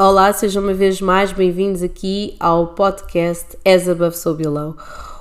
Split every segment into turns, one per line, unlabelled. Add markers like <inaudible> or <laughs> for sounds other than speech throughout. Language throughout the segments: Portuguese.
Olá, sejam uma vez mais bem-vindos aqui ao podcast As Above So Below.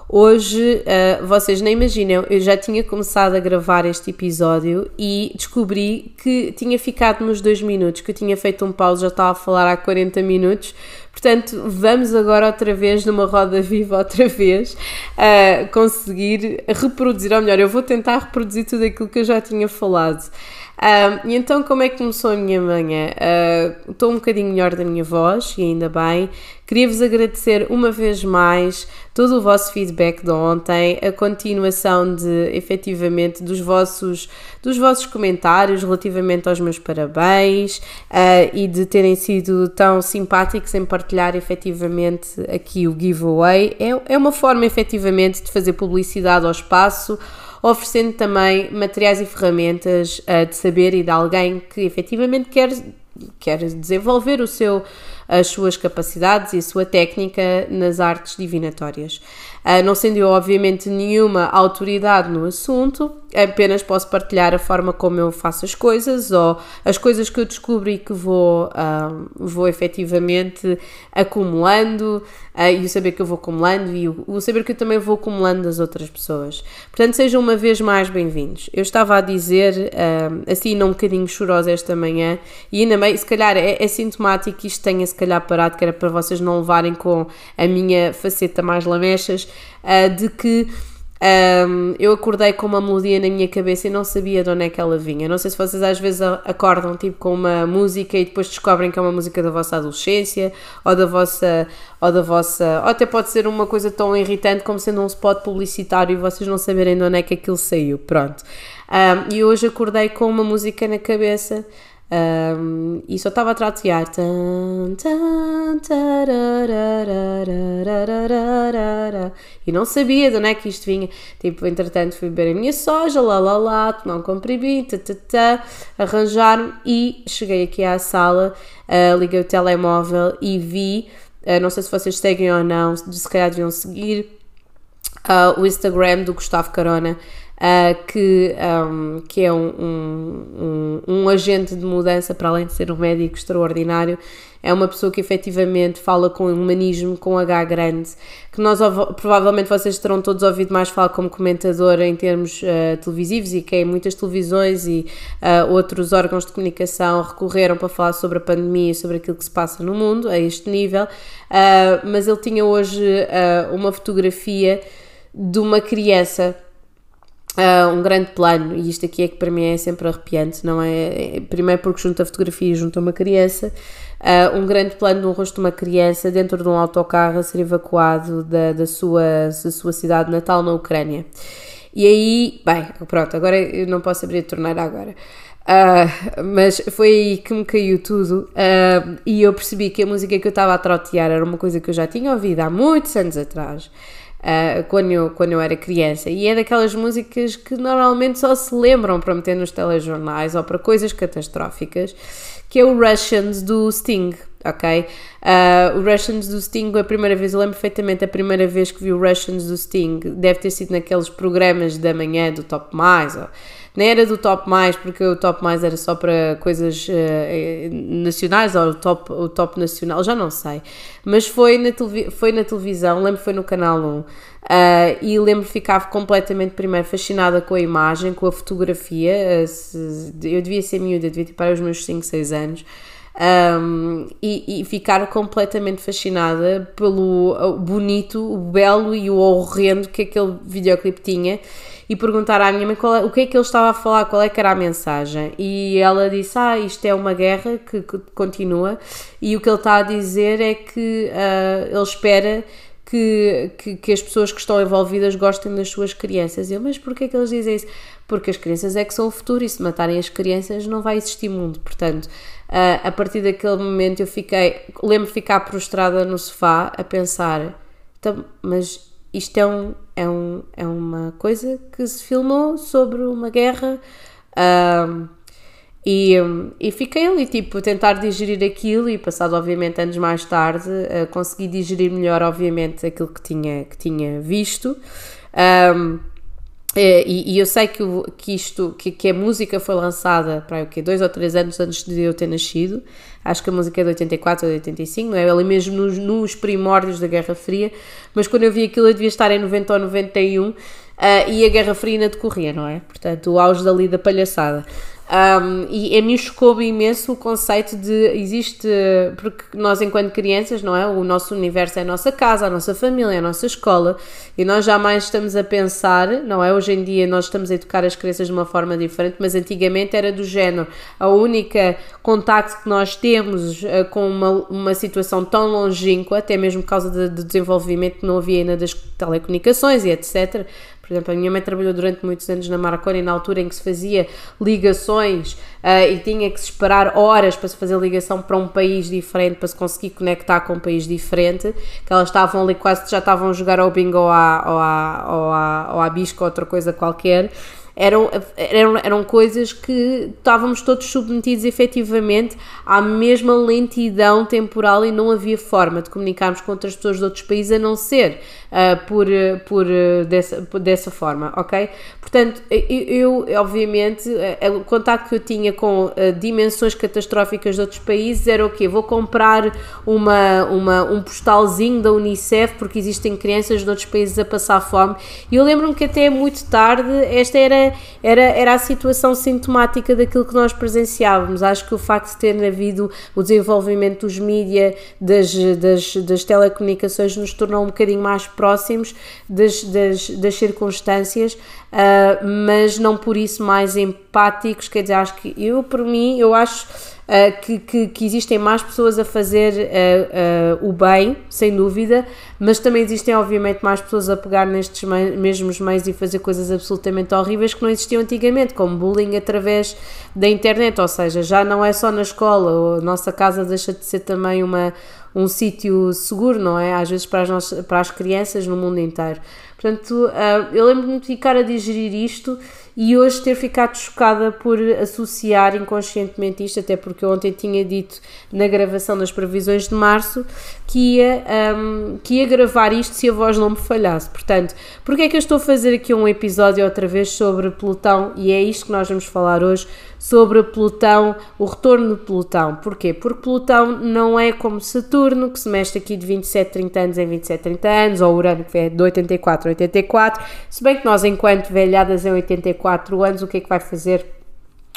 Hoje, uh, vocês nem imaginam, eu já tinha começado a gravar este episódio e descobri que tinha ficado nos dois minutos, que eu tinha feito um pause, já estava a falar há 40 minutos. Portanto, vamos agora outra vez numa roda viva, outra vez, uh, conseguir reproduzir, ou melhor, eu vou tentar reproduzir tudo aquilo que eu já tinha falado. Uh, e então, como é que começou a minha manhã? Uh, estou um bocadinho melhor da minha voz, e ainda bem. Queria-vos agradecer uma vez mais todo o vosso feedback de ontem, a continuação de, efetivamente, dos vossos, dos vossos comentários relativamente aos meus parabéns uh, e de terem sido tão simpáticos em partilhar, efetivamente, aqui o giveaway. É, é uma forma, efetivamente, de fazer publicidade ao espaço oferecendo também materiais e ferramentas uh, de saber e de alguém que efetivamente quer, quer desenvolver o seu, as suas capacidades e a sua técnica nas artes divinatórias. Uh, não sendo eu, obviamente, nenhuma autoridade no assunto, apenas posso partilhar a forma como eu faço as coisas ou as coisas que eu descubro e que vou, uh, vou efetivamente acumulando uh, e o saber que eu vou acumulando e o, o, saber que eu também vou acumulando das outras pessoas. Portanto, sejam uma vez mais bem-vindos. Eu estava a dizer, uh, assim, não um bocadinho chorosa esta manhã e ainda bem, se calhar é, é sintomático que isto tenha se calhar parado, que era para vocês não levarem com a minha faceta mais lamechas, de que um, eu acordei com uma melodia na minha cabeça e não sabia de onde é que ela vinha. Não sei se vocês às vezes acordam tipo com uma música e depois descobrem que é uma música da vossa adolescência ou da vossa ou da vossa, ou até pode ser uma coisa tão irritante como sendo um spot publicitário e vocês não saberem de onde é que aquilo saiu. Pronto. Um, e hoje acordei com uma música na cabeça um, e só estava a tratear. E não sabia de onde é que isto vinha. Tipo, entretanto, fui beber a minha soja, lá lá lá, tomar um comprimido, arranjar-me e cheguei aqui à sala, uh, liguei o telemóvel e vi. Uh, não sei se vocês seguem ou não, se calhar deviam seguir uh, o Instagram do Gustavo Carona uh, que, um, que é um, um, um, agente de mudança, para além de ser um médico extraordinário, é uma pessoa que efetivamente fala com humanismo, com H grande, que nós provavelmente vocês terão todos ouvido mais falar como comentador em termos uh, televisivos e que em muitas televisões e uh, outros órgãos de comunicação recorreram para falar sobre a pandemia e sobre aquilo que se passa no mundo a este nível, uh, mas ele tinha hoje uma fotografia de uma criança Uh, um grande plano, e isto aqui é que para mim é sempre arrepiante, não é? primeiro porque junta a fotografia junto a uma criança, uh, um grande plano de um rosto de uma criança dentro de um autocarro a ser evacuado da, da, sua, da sua cidade natal na Ucrânia. E aí, bem, pronto, agora eu não posso abrir a torneira agora. Uh, mas foi aí que me caiu tudo e eu percebi que a música que eu estava a trotear era uma coisa que eu já tinha ouvido há muitos anos atrás uh, quando, eu, quando eu era criança. E é daquelas músicas que normalmente só se lembram para meter nos telejornais ou para coisas catastróficas, que é o Russians do Sting, ok? Uh, o Russians do Sting, a primeira vez, eu lembro perfeitamente a primeira vez que vi o Russians do Sting, deve ter sido naqueles programas da manhã do Top Mais, ou, nem era do Top Mais, porque o Top Mais era só para coisas uh, nacionais, ou o top, o top Nacional, já não sei. Mas foi na, foi na televisão, lembro foi no Canal 1. Uh, eh, e lembro ficava completamente, primeiro, fascinada com a imagem, com a fotografia. Uh, se, eu devia ser miúda, devia ter para os meus 5, 6 anos. Um, e, e, ficar completamente fascinada pelo bonito, o belo e o horrendo que aquele videoclipe tinha e perguntar à minha mãe é, o que é que ele estava a falar, qual é que era a mensagem. E ela disse: Ah, isto é uma guerra que, continua, e o que ele está a dizer é que uh, ele espera. Que, que, que, as pessoas que estão envolvidas gostem das suas crianças. Eu, mas porquê que eles dizem isso? Porque as crianças é que são o futuro e se matarem as crianças não vai existir mundo. Portanto, uh, a partir daquele momento eu fiquei, lembro ficar prostrada no sofá a pensar, então, mas isto é, um, é, um, é uma coisa que se filmou sobre uma guerra um, e, e fiquei ali tipo a tentar digerir aquilo e passado obviamente anos mais tarde uh, consegui digerir melhor obviamente aquilo que tinha, que tinha visto. Um, e, e, eu sei que, que isto, que, que, a música foi lançada para o quê? Dois ou três anos antes de eu ter nascido. Acho que a música é de 84 ou de 85, não é? Ali mesmo nos, nos primórdios da Guerra Fria. Mas quando eu vi aquilo, eu devia estar em 90 ou 91 uh, e a Guerra Fria ainda decorria, não é? Portanto, o auge dali da palhaçada. Um, e a mim chocou imenso o conceito de existe, porque nós enquanto crianças, não é? O nosso universo é a nossa casa, a nossa família, a nossa escola e nós jamais estamos a pensar, não é? Hoje em dia nós estamos a educar as crianças de uma forma diferente, mas antigamente era do género. A única contacto que nós temos uh, com uma, uma situação tão longínqua, até mesmo por causa de, de desenvolvimento que não havia ainda das telecomunicações e etc., por exemplo, a minha mãe trabalhou durante muitos anos na Marconi, na altura em que se fazia ligações uh, e tinha que se esperar horas para se fazer ligação para um país diferente, para se conseguir conectar com um país diferente, que elas estavam ali quase já estavam a jogar ao bingo ou à, ou à, ou à, ou à bisco ou outra coisa qualquer. Eram, eram, eram coisas que estávamos todos submetidos efetivamente à mesma lentidão temporal e não havia forma de comunicarmos com outras pessoas de outros países a não ser uh, por, por, dessa, por dessa forma, ok? Portanto, eu, eu obviamente, o contacto que eu tinha com dimensões catastróficas de outros países era o quê? Vou comprar uma, uma, um postalzinho da Unicef porque existem crianças de outros países a passar fome e eu lembro-me que até muito tarde esta era era, era a situação sintomática daquilo que nós presenciávamos. Acho que o facto de ter havido o desenvolvimento dos mídia, das, das, das telecomunicações, nos tornou um bocadinho mais próximos das, das, das circunstâncias, uh, mas não por isso mais empáticos. Quer dizer, acho que eu, por mim, eu acho uh, que, que, que, existem mais pessoas a fazer uh, o bem, sem dúvida, mas também existem, obviamente, mais pessoas a pegar nestes mesmos meios e fazer coisas absolutamente horríveis que não existiam antigamente, como bullying através da internet, ou seja, já não é só na escola, a nossa casa deixa de ser também uma, um sítio seguro, não é? Às vezes para as, nossas, para as crianças no mundo inteiro. Portanto, eu lembro-me de ficar a digerir isto e hoje ter ficado chocada por associar inconscientemente isto, até porque ontem tinha dito na gravação das previsões de março que ia, um, que ia gravar isto se a voz não me falhasse. Portanto, porque é que eu estou a fazer aqui um episódio outra vez sobre Plutão e é isto que nós vamos falar hoje sobre Plutão, o retorno de Plutão. Porquê? Porque Plutão não é como Saturno, que se mexe aqui de 27, 30 anos em 27, 30 anos, ou Urano, que é de 84 a 84, se bem que nós, enquanto velhadas em 84 anos, o que é que vai fazer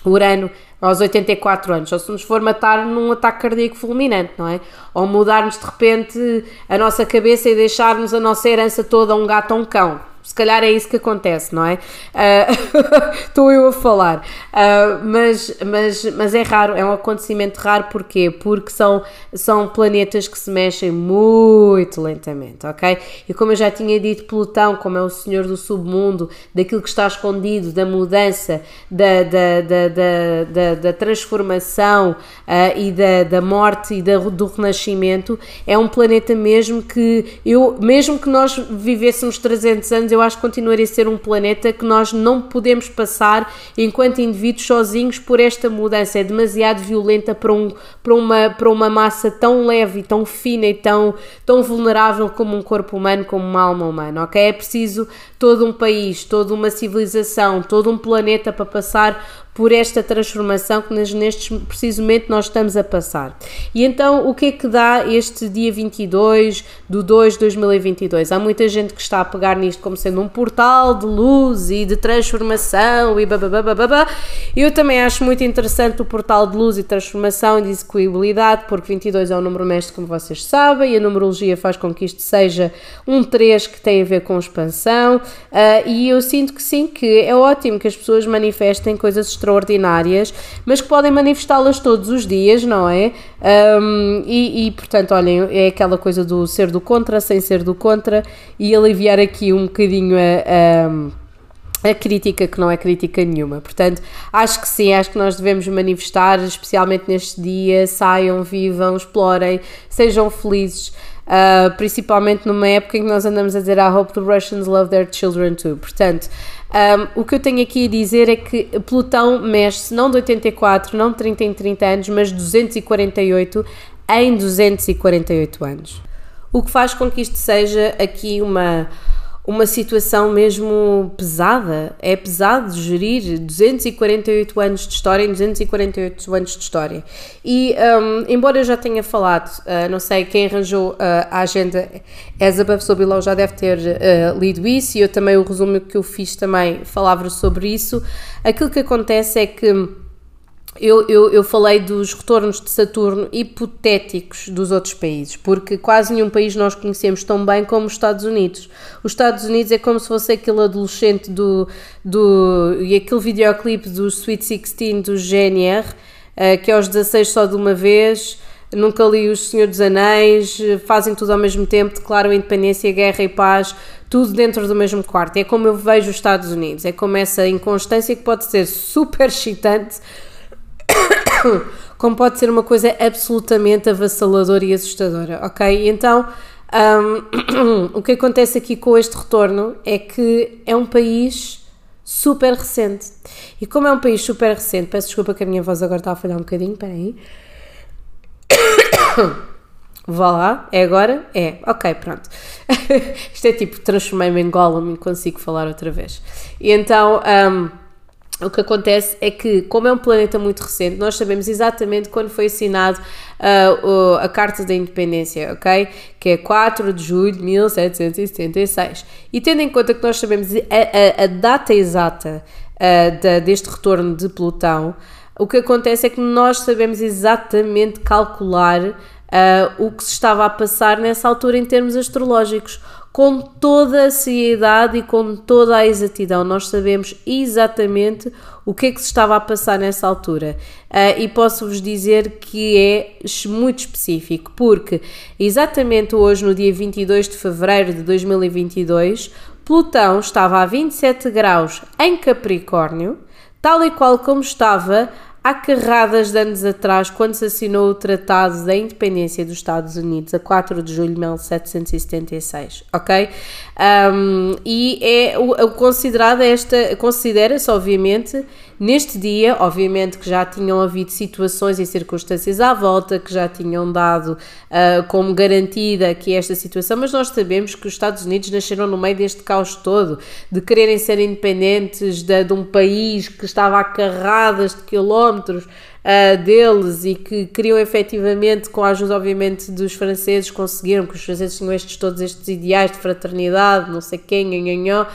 Urano aos 84 anos, ou se nos for matar num ataque cardíaco fulminante, não é? Ou mudarmos de repente a nossa cabeça e deixarmos a nossa herança toda a um gato ou um cão. Se calhar é isso que acontece, não é? <laughs> Uh, estou eu a falar. Uh, mas, mas, mas é raro, é um acontecimento raro, porquê? Porque são, são planetas que se mexem muito lentamente, ok? E como eu já tinha dito, Plutão, como é o senhor do submundo, daquilo que está escondido, da mudança, da, da, da, da, da, da transformação uh, e da, da morte e da, do renascimento, é um planeta mesmo que eu, mesmo que nós vivêssemos 300 anos, eu acho que continuaria a ser um planeta que nós não podemos passar enquanto indivíduos sozinhos por esta mudança. É demasiado violenta para, um, para, uma, para uma massa tão leve, tão fina e tão, tão vulnerável como um corpo humano, como uma alma humana, ok? É preciso todo um país, toda uma civilização, todo um planeta para passar por esta transformação que neste preciso momento nós estamos a passar. E então, o que é que dá este dia 22 do 2 de 2022? Há muita gente que está a pegar nisto como sendo um portal de luz e de transformação e babá. Eu também acho muito interessante o portal de luz e transformação e de execuibilidade, porque 22 é um número mestre, como vocês sabem, e a numerologia faz com que isto seja um 3 que tem a ver com expansão, uh, e eu sinto que sim, que é ótimo que as pessoas manifestem coisas extraordinárias, mas que podem manifestá-las todos os dias, não é? Um, e, e, portanto, olhem, é aquela coisa do ser do contra sem ser do contra e aliviar aqui um bocadinho a. a crítica que não é crítica nenhuma. Portanto, acho que sim, acho que nós devemos manifestar, especialmente neste dia, saiam, vivam, explorem, sejam felizes. Uh, principalmente numa época em que nós andamos a dizer I hope the Russians love their children too. Portanto, um, o que eu tenho aqui a dizer é que Plutão mexe-se não de 84, não de 30 em 30 anos, mas 248 em 248 anos. O que faz com que isto seja aqui uma uma situação mesmo pesada. É pesado gerir 248 anos de história em 248 anos de história. E, um, embora eu já tenha falado, uh, não sei, quem arranjou uh, a agenda, Elizabeth Sobilão já deve ter uh, lido isso e eu também, o resumo que eu fiz também falava sobre isso. Aquilo que acontece é que eu, eu, eu, falei dos retornos de Saturno hipotéticos dos outros países, porque quase nenhum país nós conhecemos tão bem como os Estados Unidos. Os Estados Unidos é como se fosse aquele adolescente do. do e aquele videoclipe do Sweet 16 do GNR, uh, que é aos 16 só de uma vez. Nunca li O Senhor dos Anéis, fazem tudo ao mesmo tempo, declaram independência, guerra e paz, tudo dentro do mesmo quarto. É como eu vejo os Estados Unidos, é como essa inconstância que pode ser super <laughs> excitante <coughs> como pode ser uma coisa absolutamente avassaladora e assustadora, ok? Então, um, <coughs> o que acontece aqui com este retorno é que é um país super recente. E como é um país super recente, peço desculpa que a minha voz agora está a falhar um bocadinho, peraí. <coughs> Vá lá, é agora? É, ok, pronto. <laughs> Isto é tipo, transformei-me em Gollum e consigo falar outra vez. E então, um, o que acontece é que, como é um planeta muito recente, nós sabemos exatamente quando foi assinado uh, a Carta da Independência, ok? Que é 4 de julho de 1776. E tendo em conta que nós sabemos a, a, a data exata uh, da, deste retorno de Plutão, o que acontece é que nós sabemos exatamente calcular uh, o que se estava a passar nessa altura em termos astrológicos com toda a seriedade e com toda a exatidão. Nós sabemos exatamente o que é que se estava a passar nessa altura. Uh, e posso-vos dizer que é muito específico, porque exatamente hoje, no dia 22 de fevereiro de 2022, Plutão estava a 27 graus em Capricórnio, tal e qual como estava há carradas de anos atrás, quando se assinou o Tratado da Independência dos Estados Unidos, a 4 de julho de 1776, ok? Um, e é considerada esta, considera-se, obviamente, Neste dia, obviamente que já tinham havido situações e circunstâncias à volta que já tinham dado uh, como garantida que esta situação, mas nós sabemos que os Estados Unidos nasceram no meio deste caos todo, de quererem ser independentes de, de um país que estava a carradas de quilómetros uh, deles e que queriam efetivamente, com a ajuda obviamente dos franceses, conseguiram, que os franceses tinham estes, todos estes ideais de fraternidade, não sei quem, uh,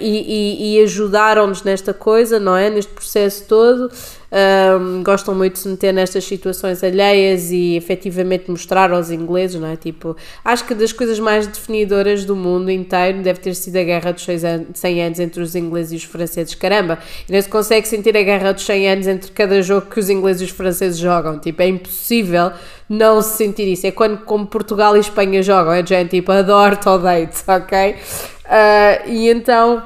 e, e, e ajudaram-nos nesta coisa, não é? Neste processo todo. Um, gostam muito de se meter nestas situações alheias e efetivamente mostrar aos ingleses, não é? Tipo, acho que das coisas mais definidoras do mundo inteiro deve ter sido a guerra dos 100 anos entre os ingleses e os franceses. Caramba, não se consegue sentir a guerra dos 100 anos entre cada jogo que os ingleses e os franceses jogam. Tipo, é impossível não se sentir isso. É quando, como Portugal e Espanha jogam, é gente tipo, adoro-te ou deito, ok? Uh, e então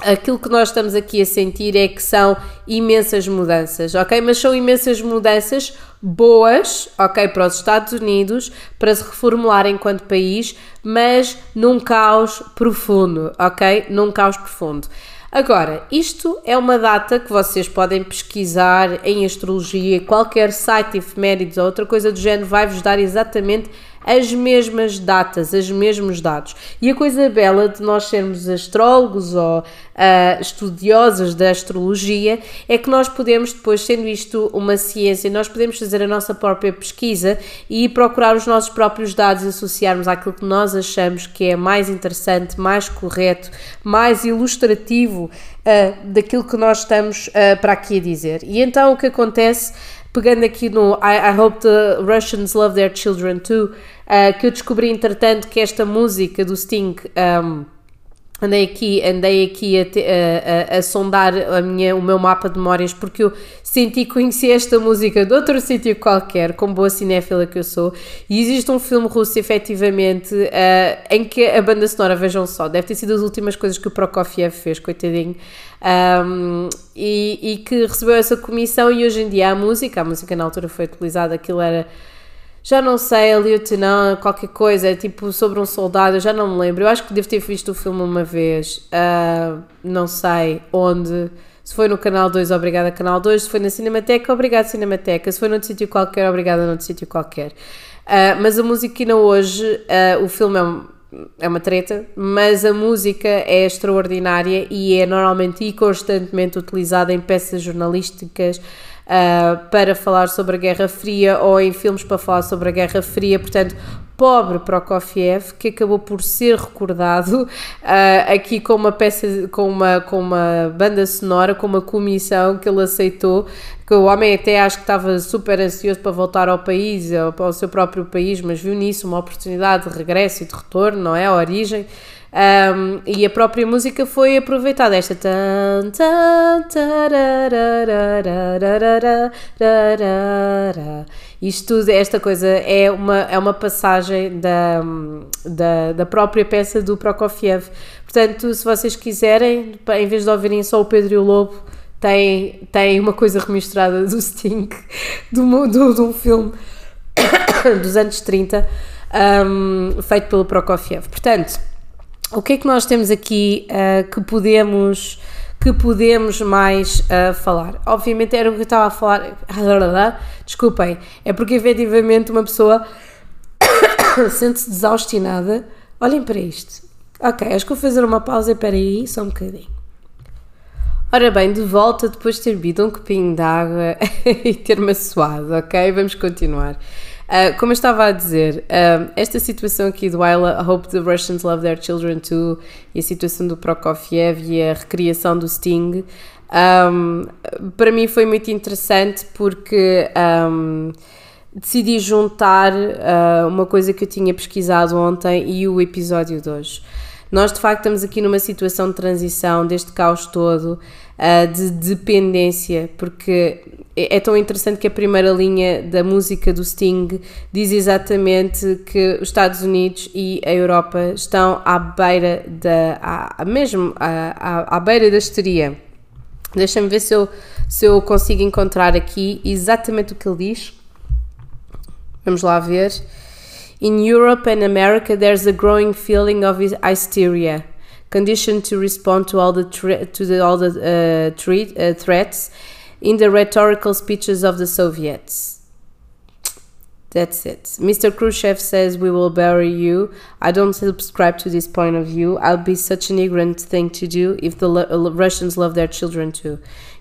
aquilo que nós estamos aqui a sentir é que são imensas mudanças, ok? Mas são imensas mudanças boas, ok, para os Estados Unidos, para se reformular enquanto país, mas num caos profundo, ok? Num caos profundo. Agora, isto é uma data que vocês podem pesquisar em astrologia, qualquer site efemérides ou outra coisa do género vai-vos dar exatamente as mesmas datas, os mesmos dados. E a coisa bela de nós sermos astrólogos ou uh, estudiosas da astrologia é que nós podemos, depois, sendo isto uma ciência, nós podemos fazer a nossa própria pesquisa e procurar os nossos próprios dados e associarmos àquilo que nós achamos que é mais interessante, mais correto, mais ilustrativo uh, daquilo que nós estamos uh, para aqui a dizer. E então o que acontece pegando aqui no I, I, Hope the Russians Love Their Children Too, uh, que eu descobri entretanto que esta música do Sting. Um, andei aqui, andei aqui a, te, a, a, a, sondar a minha, o meu mapa de memórias porque eu senti que esta música de outro sítio qualquer, como boa cinéfila que eu sou, e existe um filme russo, efetivamente, uh, em que a banda sonora, vejam só, deve ter sido as últimas coisas que o Prokofiev fez, coitadinho, um, e, e que recebeu essa comissão e hoje em dia a música, a música na altura foi utilizada, aquilo era já não sei, a Lieutenant, qualquer coisa, tipo sobre um soldado, eu já não me lembro. Eu acho que devo ter visto o filme uma vez, uh, não sei onde. Se foi no Canal 2, obrigada Canal 2. Se foi na Cinemateca, obrigada Cinemateca. Se foi noutro sítio qualquer, obrigada noutro sítio qualquer. Uh, mas a musiquina hoje, uh, o filme é é uma treta, mas a música é extraordinária e é normalmente e constantemente utilizada em peças jornalísticas uh, para falar sobre a Guerra Fria ou em filmes para falar sobre a Guerra Fria. Portanto, pobre Prokofiev, que acabou por ser recordado uh, aqui com uma peça, com uma, com uma banda sonora, com uma comissão que ele aceitou, que o homem até acho que estava super ansioso para voltar ao país, ao, ao seu próprio país, mas viu nisso uma oportunidade de regresso e de retorno, não é? A origem. Um, e a própria música foi aproveitada. Esta. Isto tudo, esta coisa é uma, é uma passagem da, da, da própria peça do Prokofiev. Portanto, se vocês quiserem, em vez de ouvirem só o Pedro e o Lobo, tem, tem uma coisa remisturada do Sting, do, do, de um filme dos anos 30, um, feito pelo Prokofiev. Portanto o que é que nós temos aqui uh, que podemos que podemos mais uh, falar? Obviamente era o que eu estava a falar. <laughs> Desculpem, é porque efetivamente uma pessoa <coughs> sente-se desaustinada. Olhem para isto. Ok, acho que vou fazer uma pausa. Espera aí, só um bocadinho. Ora bem, de volta depois de ter bebido um copinho de água <laughs> e ter-me assoado, ok? Vamos continuar. Uh, como eu estava a dizer, uh, esta situação aqui do I Hope the Russians Love Their Children Too e a situação do Prokofiev e a recriação do Sting, um, para mim foi muito interessante porque um, decidi juntar uh, uma coisa que eu tinha pesquisado ontem e o episódio de hoje. Nós de facto estamos aqui numa situação de transição deste caos todo, uh, de dependência, porque é, é tão interessante que a primeira linha da música do Sting diz exatamente que os Estados Unidos e a Europa estão à beira da. À, mesmo à, à, beira da histeria. Deixa-me ver se eu, se eu consigo encontrar aqui exatamente o que ele diz. Vamos lá ver. In Europe and America, there's a growing feeling of hysteria, conditioned to respond to all the to the, all the uh, tre- uh, threats in the rhetorical speeches of the Soviets. That's it. Mr. Khrushchev says we will bury you. I don't subscribe to this point of view. I'll be such an ignorant thing to do if the Russians love their children too.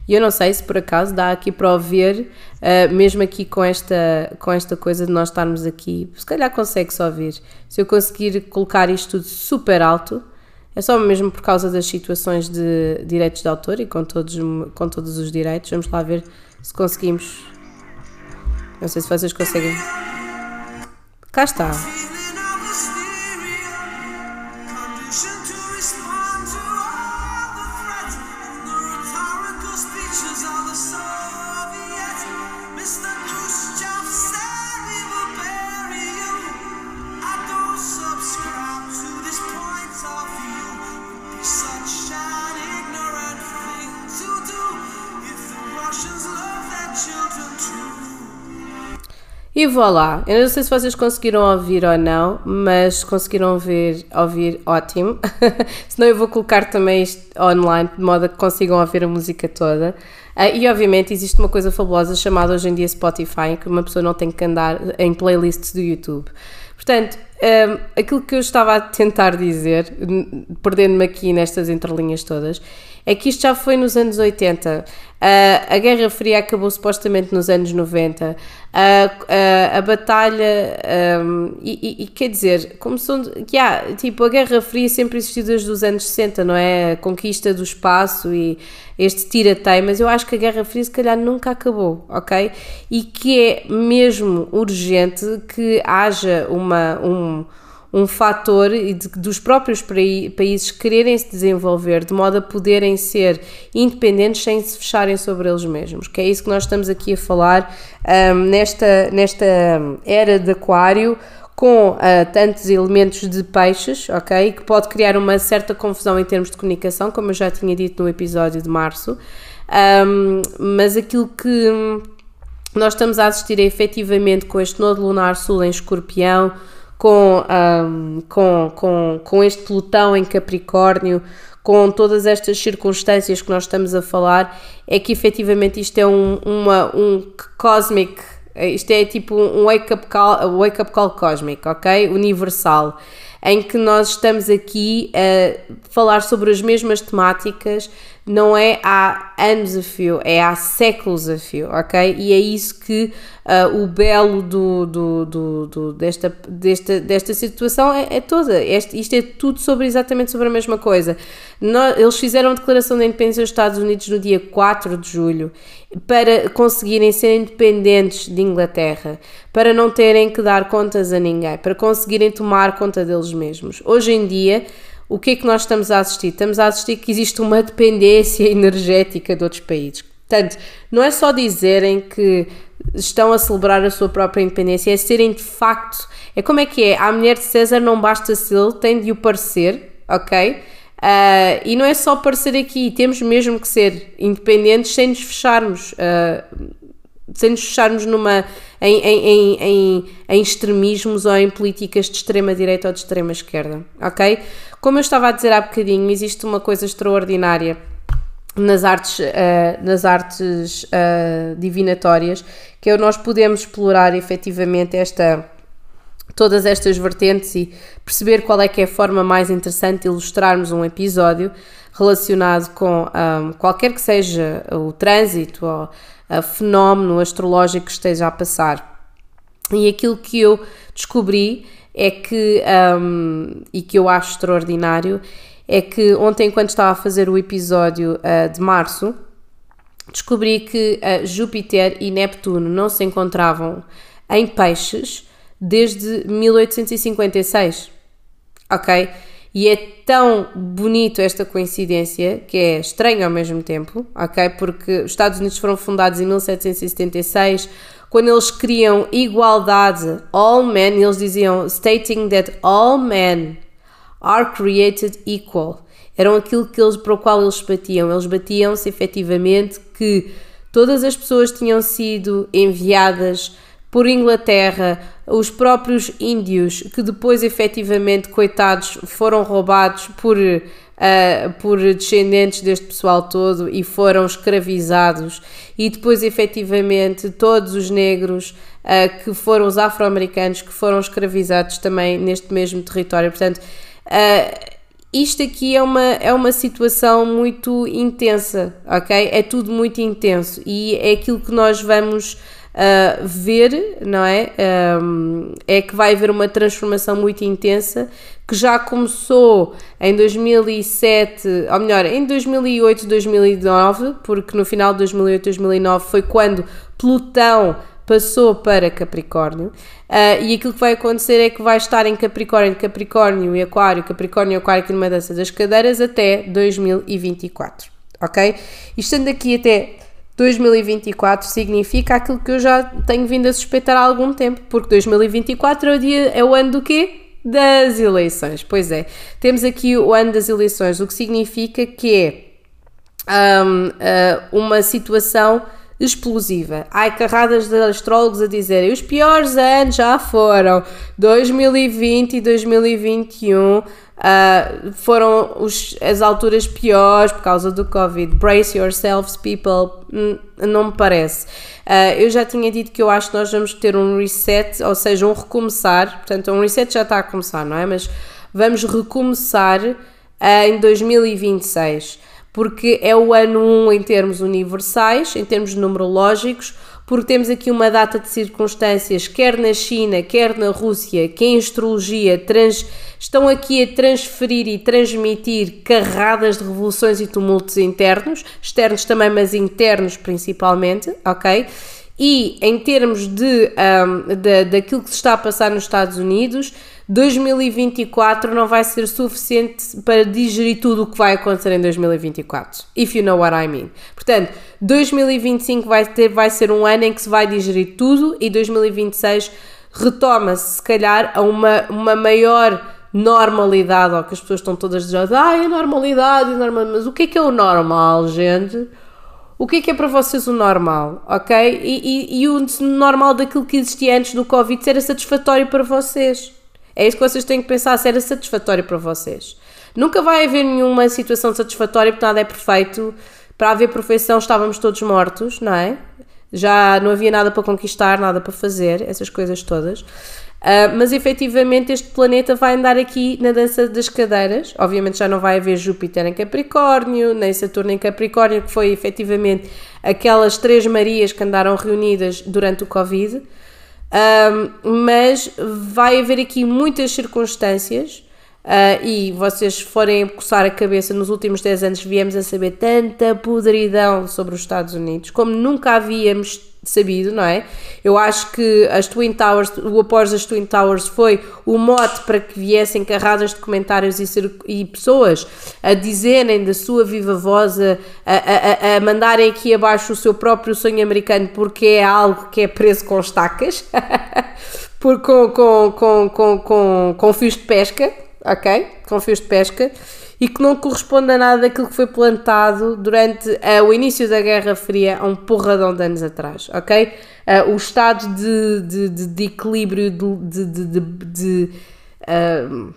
Eu não sei se por acaso dá aqui para ouvir, uh, mesmo aqui com esta, com esta coisa de nós estarmos aqui, se calhar consegue-se ouvir. Se eu conseguir colocar isto tudo super alto, é só mesmo por causa das situações de direitos de autor e com todos, com todos os direitos. Vamos lá ver se conseguimos. Não sei se vocês conseguem. Cá está. E vou lá. Eu não sei se vocês conseguiram ouvir ou não, mas conseguiram ouvir, ouvir ótimo. <laughs> Senão eu vou colocar também isto online, de modo a que consigam ouvir a música toda. Uh, e obviamente existe uma coisa fabulosa chamada hoje em dia Spotify, em que uma pessoa não tem que andar em playlists do YouTube. Portanto, um, aquilo que eu estava a tentar dizer, perdendo-me aqui nestas entrelinhas todas, é que isto já foi nos anos 80. Uh, a Guerra Fria acabou supostamente nos anos 90. Uh, uh, a batalha. Um, e, e, quer dizer, começou. Yeah, tipo, a Guerra Fria sempre existiu desde os anos 60, não é? A conquista do espaço e este tira-teim, mas eu acho que a Guerra Fria se calhar nunca acabou, ok? E que é mesmo urgente que haja uma. Um, um fator dos próprios países quererem se desenvolver de modo a poderem ser independentes sem se fecharem sobre eles mesmos, que é isso que nós estamos aqui a falar um, nesta, nesta era de aquário com uh, tantos elementos de peixes, ok? Que pode criar uma certa confusão em termos de comunicação, como eu já tinha dito no episódio de março, um, mas aquilo que nós estamos a assistir é efetivamente com este nodo lunar sul em escorpião, com, um, com, com, com este Plutão em Capricórnio, com todas estas circunstâncias que nós estamos a falar, é que efetivamente isto é um, uma, um cosmic Isto é tipo um wake-up call, wake up call cósmico, ok? Universal em que nós estamos aqui a falar sobre as mesmas temáticas, não é há anos a fio, é há séculos a fio, ok? E é isso que uh, o belo do, do, do, do, desta, desta, desta situação é, é toda. Este, isto é tudo sobre exatamente sobre a mesma coisa. Eles fizeram a declaração da independência dos Estados Unidos no dia 4 de julho para conseguirem ser independentes de Inglaterra, para não terem que dar contas a ninguém, para conseguirem tomar conta deles mesmos. Hoje em dia, o que é que nós estamos a assistir? Estamos a assistir que existe uma dependência <laughs> energética de outros países. Portanto, não é só dizerem que estão a celebrar a sua própria independência, é serem de facto. É como é que é? A mulher de César não basta ser, tem de o parecer, ok? Uh, e não é só parecer aqui, temos mesmo que ser independentes sem nos fecharmos. Uh, sem nos fecharmos numa, em, em, em, em, extremismos ou em políticas de extrema direita ou de extrema esquerda, ok? Como eu estava a dizer há bocadinho, existe uma coisa extraordinária nas artes, uh, nas artes uh, divinatórias, que é nós podemos explorar efetivamente esta, todas estas vertentes e perceber qual é que é a forma mais interessante de ilustrarmos um episódio relacionado com um, qualquer que seja o trânsito ou uh, fenómeno astrológico que esteja a passar. E aquilo que eu descobri é que, um, e que eu acho extraordinário, é que ontem, enquanto estava a fazer o episódio uh, de março, descobri que uh, Júpiter e Neptuno não se encontravam em peixes desde 1856. Ok? E é tão bonito esta coincidência que é estranho ao mesmo tempo, ok? Porque os Estados Unidos foram fundados em 1776, quando eles queriam igualdade, all men, eles diziam stating that all men are created equal. Eram aquilo que eles, para o qual eles batiam. Eles batiam-se efetivamente que todas as pessoas tinham sido enviadas por Inglaterra, os próprios índios, que depois efetivamente, coitados, foram roubados por, uh, por descendentes deste pessoal todo e foram escravizados, e depois efetivamente todos os negros uh, que foram os afro-americanos que foram escravizados também neste mesmo território. Portanto, uh, isto aqui é uma, é uma situação muito intensa, ok? É tudo muito intenso e é aquilo que nós vamos uh, ver, não é? Um, é que vai haver uma transformação muito intensa que já começou em 2007, ou melhor, em 2008, 2009, porque no final de 2008, 2009 foi quando Plutão passou para Capricórnio. Uh, e aquilo que vai acontecer é que vai estar em Capricórnio, Capricórnio e Aquário, Capricórnio e Aquário aqui numa dessas das cadeiras até 2024, ok? E estando aqui até 2024 significa aquilo que eu já tenho vindo a suspeitar há algum tempo, porque 2024 é o, dia, é o ano do quê? Das eleições. Pois é, temos aqui o ano das eleições, o que significa que é um, uh, uma situação explosiva. Há carradas de astrólogos a dizerem os piores anos já foram 2020 e 2021 Uh, foram os, as alturas piores por causa do Covid. Brace yourselves, people. Hum, não me parece. Uh, eu já tinha dito que eu acho que nós vamos ter um reset, ou seja, um recomeçar. Portanto, um reset já está a começar, não é? Mas vamos recomeçar uh, em 2026, porque é o ano 1 em termos universais, em termos numerológicos porque temos aqui uma data de circunstâncias, quer na China, quer na Rússia, que em astrologia trans, estão aqui a transferir e transmitir carradas de revoluções e tumultos internos, externos também, mas internos principalmente, ok? E em termos de, um, de, daquilo que se está a passar nos Estados Unidos, 2024 não vai ser suficiente para digerir tudo o que vai acontecer em 2024. If you know what I mean. Portanto, 2025 vai, ter, vai ser um ano em que se vai digerir tudo e 2026 retoma-se, se calhar, a uma, uma maior normalidade, ou que as pessoas estão todas dizendo, ah, é normalidade, é normal. mas o que é que é o normal, gente? O que é que é para vocês o normal, ok? E, e, e o normal daquilo que existia antes do Covid era satisfatório para vocês. É isso que vocês têm que pensar se era satisfatório para vocês. Nunca vai haver nenhuma situação satisfatória porque nada é perfeito. Para haver perfeição estávamos todos mortos, não é? Já não havia nada para conquistar, nada para fazer, essas coisas todas. Uh, mas efetivamente este planeta vai andar aqui na dança das cadeiras. Obviamente já não vai haver Júpiter em Capricórnio, nem Saturno em Capricórnio, que foi efetivamente aquelas três Marias que andaram reunidas durante o Covid. Uh, mas vai haver aqui muitas circunstâncias. Uh, e vocês forem coçar a cabeça nos últimos 10 anos, viemos a saber tanta podridão sobre os Estados Unidos, como nunca havíamos sabido, não é? Eu acho que as Twin Towers, o após das Twin Towers foi o mote para que viessem carradas de comentários e, ser, e pessoas a dizerem da sua viva voz, a, a, a, mandarem aqui abaixo o seu próprio sonho americano porque é algo que é preso com estacas, <laughs> por, com, com, com, com, com, com fios de pesca, ok? Com fios de pesca e que não corresponde a nada daquilo que foi plantado durante uh, o início da Guerra Fria há um porradão de anos atrás, ok? Uh, o estado de, de, de, de equilíbrio de, de, uh,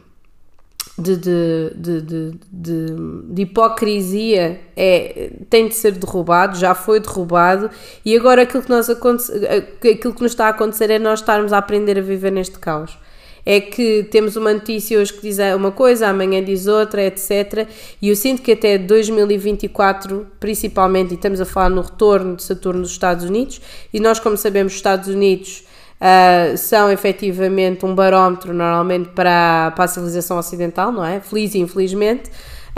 de, hipocrisia é, tem de ser derrubado, já foi derrubado, e agora aquilo que, nós aquilo que nos está a acontecer é nós estarmos a aprender a viver neste caos é que temos uma notícia hoje que diz uma coisa, amanhã diz outra, etc. E eu sinto que até 2024, principalmente, e estamos a falar no retorno de Saturno dos Estados Unidos, e nós, como sabemos, os Estados Unidos uh, são efetivamente um barómetro normalmente para, para a civilização ocidental, não é? Feliz e infelizmente.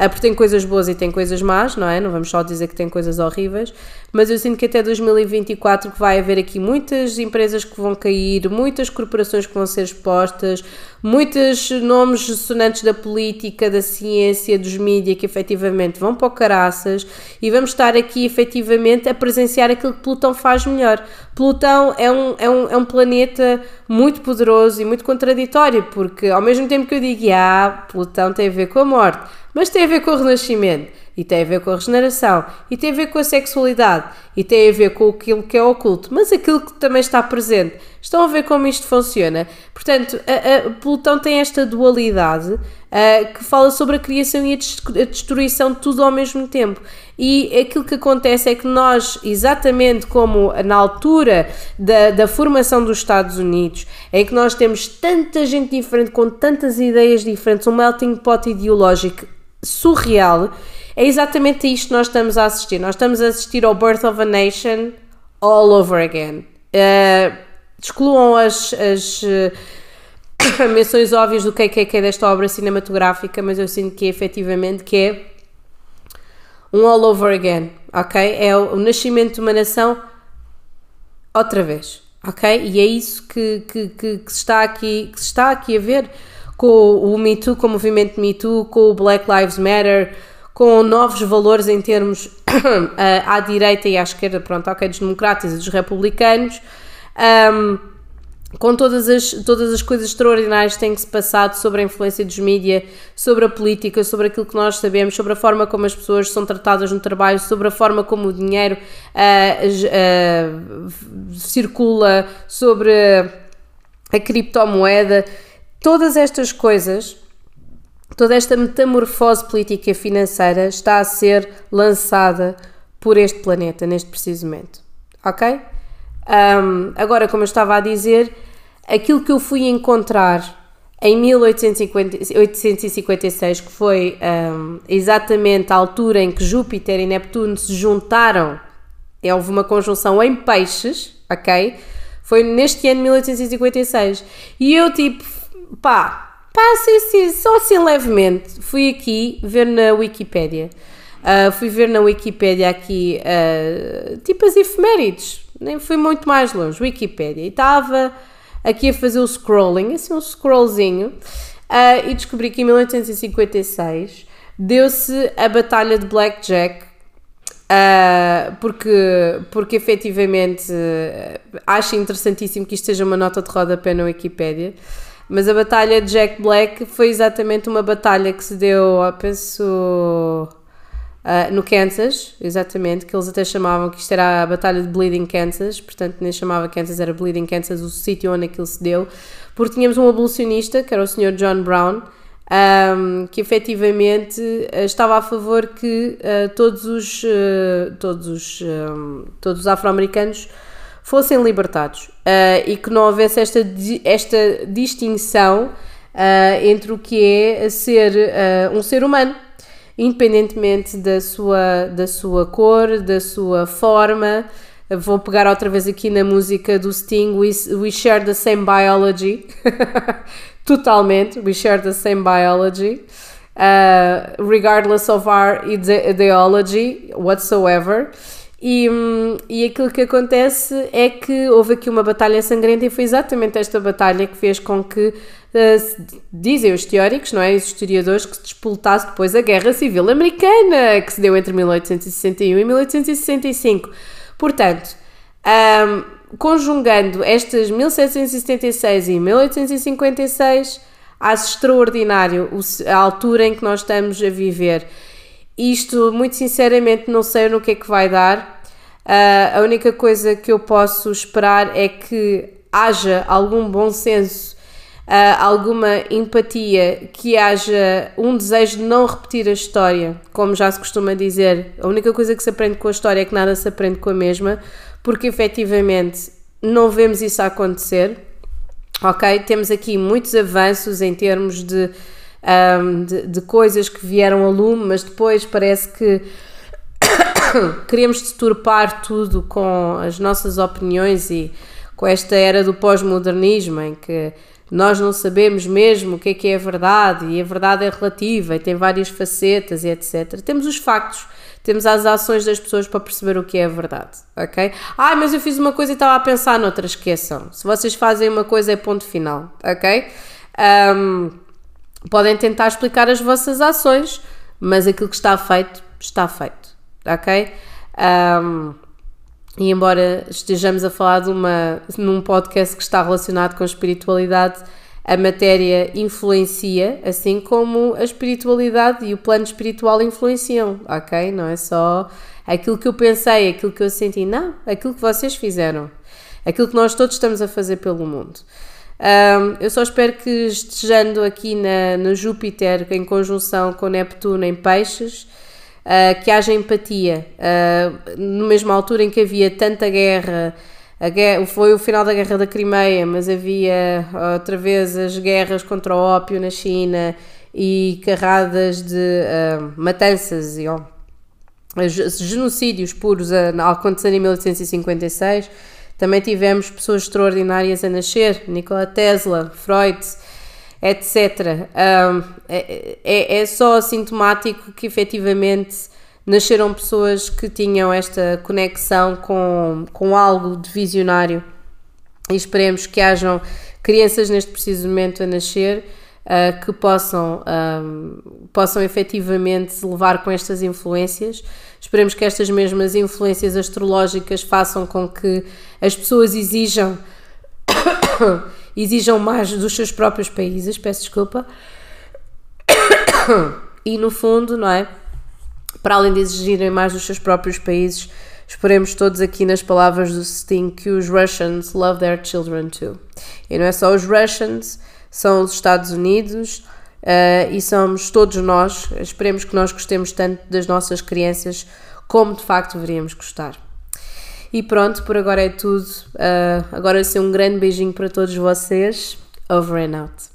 Uh, porque tem coisas boas e tem coisas más, não é? Não vamos só dizer que tem coisas horríveis, mas eu sinto que até 2024 que vai haver aqui muitas empresas que vão cair, muitas corporações que vão ser expostas, muitos nomes sonantes da política, da ciência, dos mídias que efetivamente vão para o caraças e vamos estar aqui efetivamente a presenciar aquilo que Plutão faz melhor. Plutão é um, é um, é um planeta muito poderoso e muito contraditório, porque ao mesmo tempo que eu digo, ah, Plutão tem a ver com a morte, mas tem a ver com o renascimento e tem a ver com a regeneração, e tem a ver com a sexualidade, e tem a ver com aquilo que é oculto, mas aquilo que também está presente. Estão a ver como isto funciona? Portanto, a, a Plutão tem esta dualidade que fala sobre a criação e a destruição de tudo ao mesmo tempo. E aquilo que acontece é que nós, exatamente como na altura da, da formação dos Estados Unidos, em que nós temos tanta gente diferente, com tantas ideias diferentes, um melting pot ideológico surreal, é exatamente isto que nós estamos a assistir. Nós estamos a assistir ao Birth of a Nation all over again. Uh, excluam as, as uh, <coughs> menções óbvias do que é, que é desta obra cinematográfica, mas eu sinto que é efetivamente que é um all over again, ok? É o, o nascimento de uma nação outra vez, ok? E é isso que, que, que, que, está aqui, que se está aqui a ver com o Me Too, com o movimento Me Too, com o Black Lives Matter, com novos valores em termos <coughs> à direita e à esquerda, pronto, ok, dos democratas e dos republicanos, um, com todas as, todas as coisas extraordinárias que têm se passado sobre a influência dos mídias, sobre a política, sobre aquilo que nós sabemos, sobre a forma como as pessoas são tratadas no trabalho, sobre a forma como o dinheiro uh, uh, circula, sobre a criptomoeda, todas estas coisas toda esta metamorfose política e financeira está a ser lançada por este planeta neste preciso momento. Ok? Um, agora, como eu estava a dizer, aquilo que eu fui encontrar em 1856, que foi um, exatamente a altura em que Júpiter e Neptuno se juntaram, houve uma conjunção em peixes, ok? Foi neste ano de 1856. E eu, tipo, pá, Pá, sim, sim, só assim levemente. Fui aqui ver na Wikipédia. Uh, fui ver na Wikipédia aqui, uh, tipo as efemérides, nem fui muito mais longe, Wikipédia, e estava aqui a fazer o scrolling, assim um scrollzinho, uh, e descobri que em 1856 deu-se a Batalha de Blackjack, uh, porque, porque efetivamente acho interessantíssimo que isto seja uma nota de rodapé na Wikipédia, mas a batalha de Jack Black foi exatamente uma batalha que se deu, penso, uh, no Kansas, exatamente, que eles até chamavam que isto era a batalha de Bleeding Kansas, portanto nem chamava Kansas, era Bleeding Kansas, o sítio onde aquilo se deu, porque tínhamos um abolicionista, que era o Sr. John Brown, um, que efetivamente uh, estava a favor que uh, todos os, uh, todos os, um, todos os afro-americanos fossem libertados e que não houvesse esta, esta distinção entre o que é ser um ser humano, independentemente da sua, da sua cor, da sua forma. Vou pegar outra vez aqui na música do Sting, We, we Share the Same Biology. <laughs> totalmente. We share the same biology, uh, regardless of our ideology whatsoever. E, e aquilo que acontece é que houve aqui uma batalha sangrenta e foi exatamente esta batalha que fez com que, uh, dizem os teóricos, não é? Os historiadores, que se despoltasse depois a Guerra Civil Americana, que se deu entre 1861 e 1865. Portanto, um, conjugando estas 1776 e 1856, acho extraordinário a altura em que nós estamos a viver. Isto, muito sinceramente, não sei no que é que vai dar. Uh, a única coisa que eu posso esperar é que haja algum bom senso, uh, alguma empatia, que haja um desejo de não repetir a história, como já se costuma dizer. A única coisa que se aprende com a história é que nada se aprende com a mesma porque efetivamente não vemos isso acontecer. Ok? Temos aqui muitos avanços em termos de, um, de, de, coisas que vieram a lume, mas depois parece que <coughs> queremos deturpar tudo com as nossas opiniões e com esta era do pós-modernismo em que nós não sabemos mesmo o que é que é a verdade e a verdade é relativa e tem várias facetas e etc. Temos os factos temos as ações das pessoas para perceber o que é a verdade, ok? Ah, mas eu fiz uma coisa e estava a pensar noutra, esqueçam. Se vocês fazem uma coisa é ponto final, ok? Um, podem tentar explicar as vossas ações, mas aquilo que está feito, está feito, ok? Um, e embora estejamos a falar de uma, num podcast que está relacionado com espiritualidade, a matéria influencia, assim como a espiritualidade e o plano espiritual influenciam, ok? Não é só aquilo que eu pensei, aquilo que eu senti, não, aquilo que vocês fizeram, aquilo que nós todos estamos a fazer pelo mundo. Um, eu só espero que estejando aqui na, no Júpiter em conjunção com Neptuno em Peixes, uh, que haja empatia. Uh, na mesma altura em que havia tanta guerra Guerra, foi o final da Guerra da Crimeia, mas havia outra vez as guerras contra o ópio na China e carradas de uh, matanças e oh, genocídios puros a, a acontecer em 1856. Também tivemos pessoas extraordinárias a nascer, Nikola Tesla, Freud, etc. Um, é, é, é só sintomático que efetivamente nasceram pessoas que tinham esta conexão com, com algo de visionário e esperemos que hajam crianças neste preciso momento a nascer uh, que possam, um, possam efetivamente levar com estas influências. Esperemos que estas mesmas influências astrológicas façam com que as pessoas exijam <coughs> exijam mais dos seus próprios países, peço desculpa. <coughs> E no fundo, não é? para além de exigirem mais dos seus próprios países, esperemos todos aqui nas palavras do Sting que os Russians love their children too. E não é só os Russians, são os Estados Unidos uh, e somos todos nós. Esperemos que nós gostemos tanto das nossas crianças como de facto deveríamos gostar. E pronto, por agora é tudo. Uh, agora sim, um grande beijinho para todos vocês. Over and out.